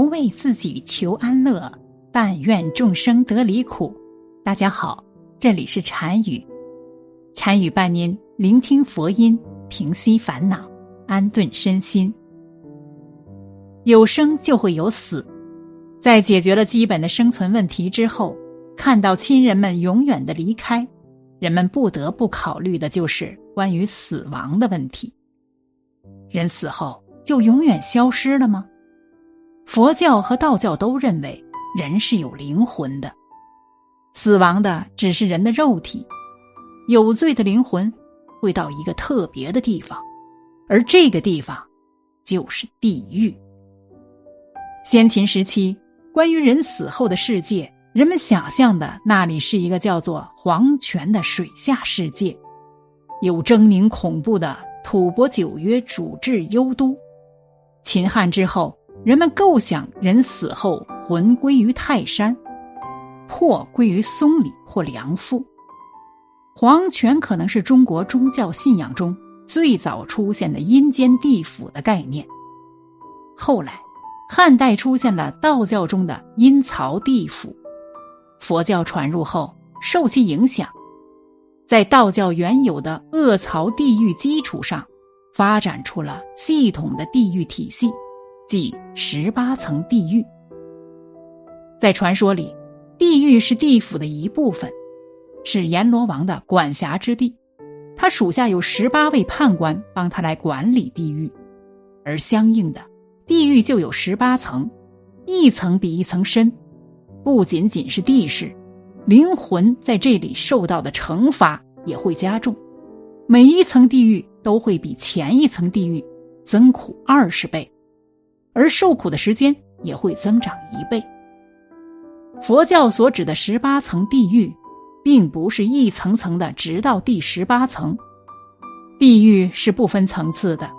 不为自己求安乐，但愿众生得离苦。大家好，这里是禅语，禅语伴您聆听佛音，平息烦恼，安顿身心。有生就会有死，在解决了基本的生存问题之后，看到亲人们永远的离开，人们不得不考虑的就是关于死亡的问题。人死后就永远消失了吗？佛教和道教都认为人是有灵魂的，死亡的只是人的肉体，有罪的灵魂会到一个特别的地方，而这个地方就是地狱。先秦时期，关于人死后的世界，人们想象的那里是一个叫做黄泉的水下世界，有狰狞恐怖的吐蕃九约主治幽都。秦汉之后。人们构想人死后魂归于泰山，魄归于松里或梁父。黄泉可能是中国宗教信仰中最早出现的阴间地府的概念。后来，汉代出现了道教中的阴曹地府。佛教传入后，受其影响，在道教原有的恶曹地狱基础上，发展出了系统的地狱体系。即十八层地狱，在传说里，地狱是地府的一部分，是阎罗王的管辖之地。他属下有十八位判官帮他来管理地狱，而相应的，地狱就有十八层，一层比一层深。不仅仅是地势，灵魂在这里受到的惩罚也会加重。每一层地狱都会比前一层地狱增苦二十倍。而受苦的时间也会增长一倍。佛教所指的十八层地狱，并不是一层层的直到第十八层，地狱是不分层次的，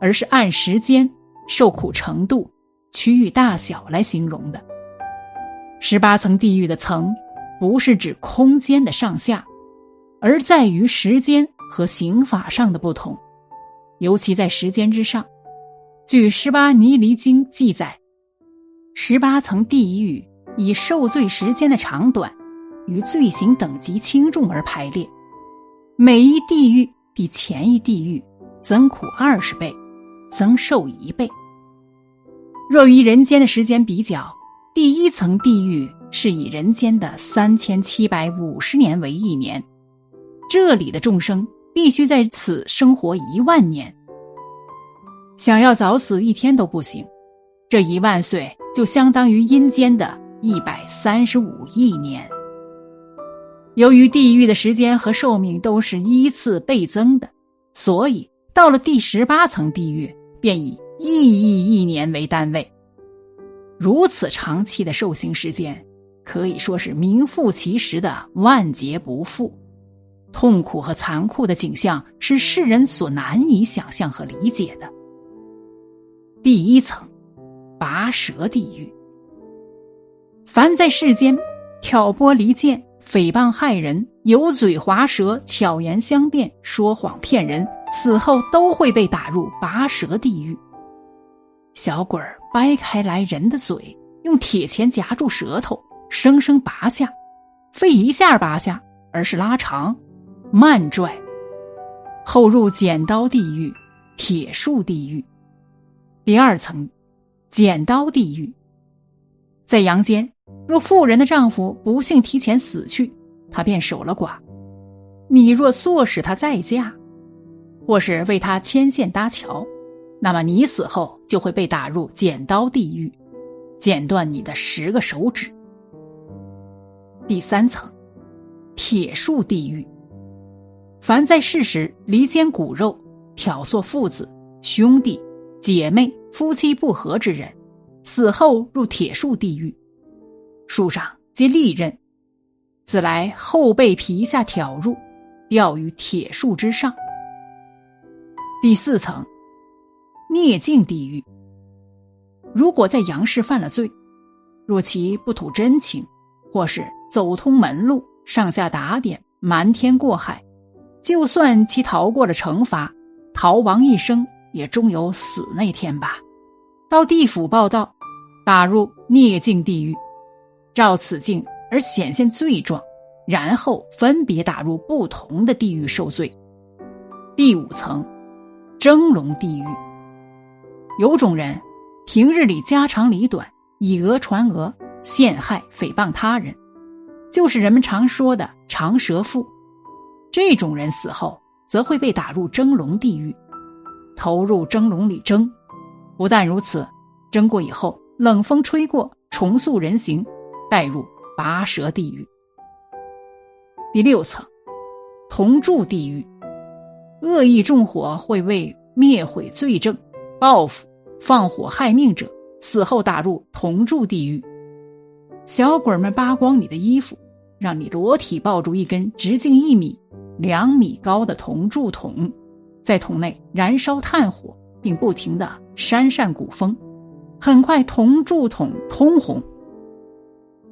而是按时间、受苦程度、区域大小来形容的。十八层地狱的层，不是指空间的上下，而在于时间和刑法上的不同，尤其在时间之上。据《十八泥离经》记载，十八层地狱以受罪时间的长短与罪行等级轻重而排列，每一地狱比前一地狱增苦二十倍，增寿一倍。若与人间的时间比较，第一层地狱是以人间的三千七百五十年为一年，这里的众生必须在此生活一万年。想要早死一天都不行，这一万岁就相当于阴间的一百三十五亿年。由于地狱的时间和寿命都是依次倍增的，所以到了第十八层地狱，便以亿亿亿年为单位。如此长期的受刑时间，可以说是名副其实的万劫不复。痛苦和残酷的景象是世人所难以想象和理解的。第一层，拔舌地狱。凡在世间挑拨离间、诽谤害人、油嘴滑舌、巧言相辩、说谎骗人，死后都会被打入拔舌地狱。小鬼儿掰开来人的嘴，用铁钳夹住舌头，生生拔下，非一下拔下，而是拉长、慢拽，后入剪刀地狱、铁树地狱。第二层，剪刀地狱。在阳间，若妇人的丈夫不幸提前死去，她便守了寡；你若唆使她再嫁，或是为她牵线搭桥，那么你死后就会被打入剪刀地狱，剪断你的十个手指。第三层，铁树地狱。凡在世时离间骨肉、挑唆父子、兄弟。姐妹、夫妻不和之人，死后入铁树地狱，树上皆利刃，自来后背皮下挑入，吊于铁树之上。第四层，孽境地狱。如果在阳世犯了罪，若其不吐真情，或是走通门路、上下打点、瞒天过海，就算其逃过了惩罚，逃亡一生。也终有死那天吧。到地府报道，打入孽境地狱，照此境而显现罪状，然后分别打入不同的地狱受罪。第五层，蒸笼地狱。有种人，平日里家长里短，以讹传讹，陷害诽谤他人，就是人们常说的长舌妇。这种人死后，则会被打入蒸笼地狱，投入蒸笼里蒸。不但如此，蒸过以后，冷风吹过，重塑人形，带入拔舌地狱。第六层，同住地狱。恶意纵火会为灭毁罪证、报复、放火害命者，死后打入铜柱地狱。小鬼们扒光你的衣服，让你裸体抱住一根直径一米、两米高的铜柱桶，在桶内燃烧炭火，并不停的扇扇鼓风，很快铜柱桶通红。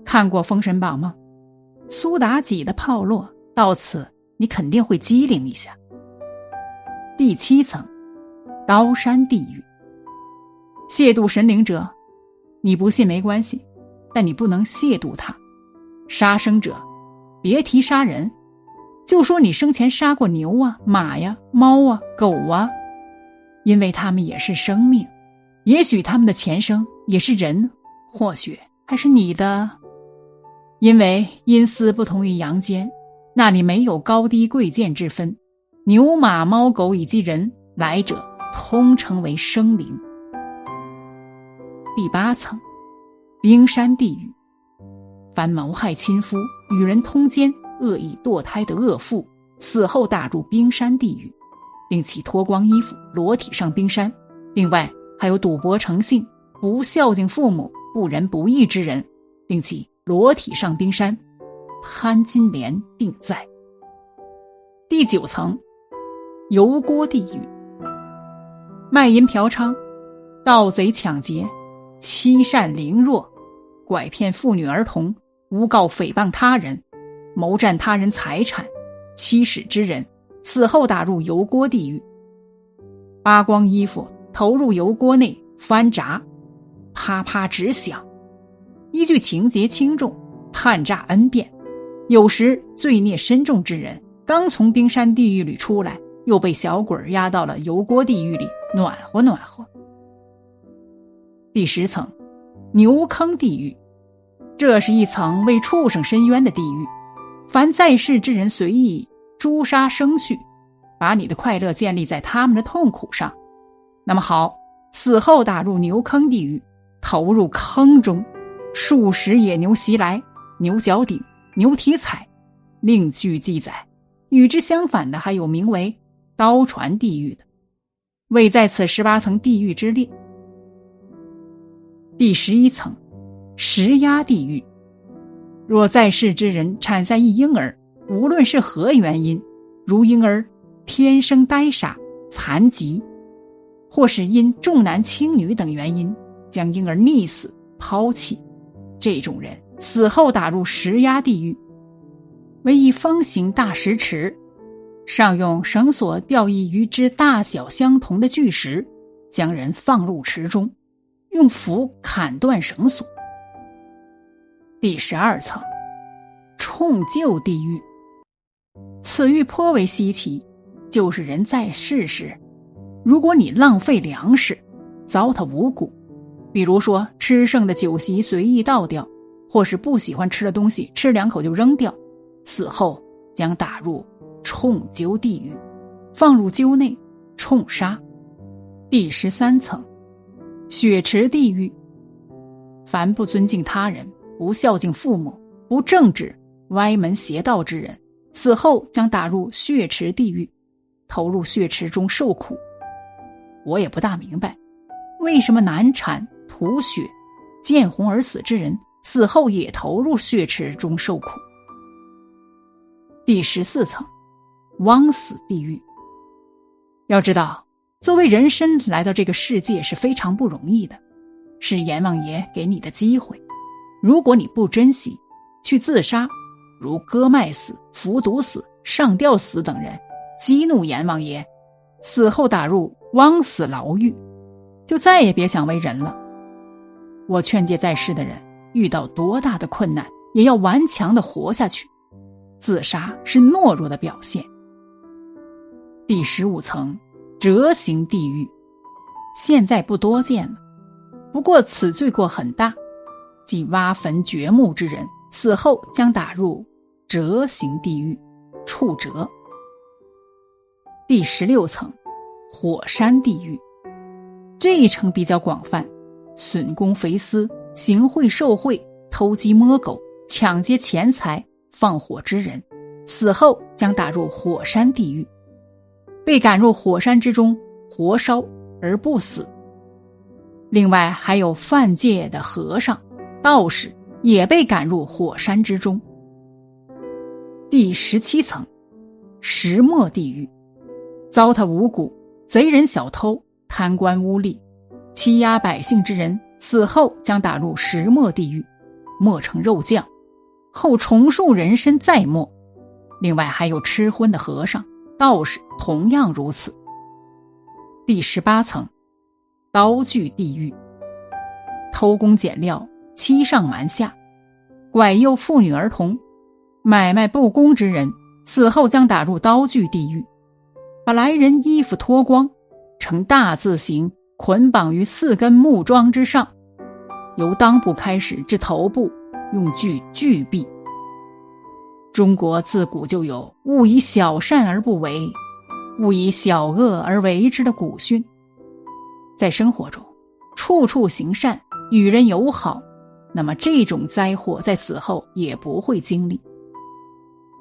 看过《封神榜》吗？苏妲己的炮落到此，你肯定会机灵一下。第七层，刀山地狱。亵渎神灵者，你不信没关系，但你不能亵渎他。杀生者，别提杀人，就说你生前杀过牛啊、马呀、猫啊、狗啊，因为他们也是生命，也许他们的前生也是人，或许还是你的。因为阴司不同于阳间，那里没有高低贵贱之分。牛马猫狗以及人来者，通称为生灵。第八层，冰山地狱。凡谋害亲夫、与人通奸、恶意堕胎的恶妇，死后打入冰山地狱，令其脱光衣服，裸体上冰山。另外，还有赌博成性、不孝敬父母、不仁不义之人，令其裸体上冰山。潘金莲定在。第九层。油锅地狱，卖淫嫖娼、盗贼抢劫、欺善凌弱、拐骗妇女儿童、诬告诽谤他人、谋占他人财产、欺使之人，死后打入油锅地狱。扒光衣服，投入油锅内翻炸，啪啪直响。依据情节轻重，判炸 n 遍。有时罪孽深重之人，刚从冰山地狱里出来。又被小鬼压到了油锅地狱里暖和暖和。第十层，牛坑地狱，这是一层为畜生伸冤的地狱。凡在世之人随意诛杀生畜，把你的快乐建立在他们的痛苦上，那么好，死后打入牛坑地狱，投入坑中，数十野牛袭来，牛角顶、牛蹄踩。另据记载，与之相反的还有名为。刀船地狱的，位在此十八层地狱之列。第十一层，石压地狱。若在世之人产下一婴儿，无论是何原因，如婴儿天生呆傻、残疾，或是因重男轻女等原因将婴儿溺死、抛弃，这种人死后打入石压地狱，为一方形大石池。上用绳索吊一与之大小相同的巨石，将人放入池中，用斧砍断绳索。第十二层，冲臼地狱。此狱颇为稀奇，就是人在世时，如果你浪费粮食，糟蹋五谷，比如说吃剩的酒席随意倒掉，或是不喜欢吃的东西吃两口就扔掉，死后将打入。冲灸地狱，放入灸内，冲杀。第十三层，血池地狱。凡不尊敬他人、不孝敬父母、不正直、歪门邪道之人，死后将打入血池地狱，投入血池中受苦。我也不大明白，为什么难产、吐血、见红而死之人，死后也投入血池中受苦。第十四层。枉死地狱。要知道，作为人身来到这个世界是非常不容易的，是阎王爷给你的机会。如果你不珍惜，去自杀，如割脉死、服毒死、上吊死等人，激怒阎王爷，死后打入枉死牢狱，就再也别想为人了。我劝诫在世的人，遇到多大的困难，也要顽强的活下去。自杀是懦弱的表现。第十五层，折刑地狱，现在不多见了。不过此罪过很大，即挖坟掘墓之人，死后将打入折刑地狱，处折。第十六层，火山地狱，这一层比较广泛，损公肥私、行贿受贿、偷鸡摸狗、抢劫钱财。放火之人，死后将打入火山地狱，被赶入火山之中，活烧而不死。另外还有犯戒的和尚、道士也被赶入火山之中。第十七层，石磨地狱，糟蹋五谷、贼人、小偷、贪官污吏、欺压百姓之人，死后将打入石磨地狱，磨成肉酱。后重塑人身再磨，另外还有吃荤的和尚、道士，同样如此。第十八层，刀具地狱。偷工减料、欺上瞒下、拐诱妇女儿童、买卖不公之人，死后将打入刀具地狱，把来人衣服脱光，呈大字形捆绑于四根木桩之上，由裆部开始至头部。用锯锯毙。中国自古就有“勿以小善而不为，勿以小恶而为之”的古训。在生活中，处处行善，与人友好，那么这种灾祸在死后也不会经历。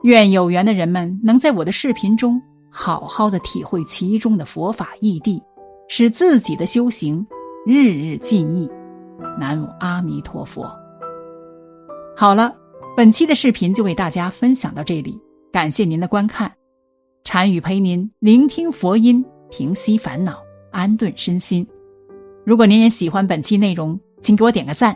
愿有缘的人们能在我的视频中好好的体会其中的佛法义谛，使自己的修行日日进益。南无阿弥陀佛。好了，本期的视频就为大家分享到这里，感谢您的观看。禅语陪您聆听佛音，平息烦恼，安顿身心。如果您也喜欢本期内容，请给我点个赞，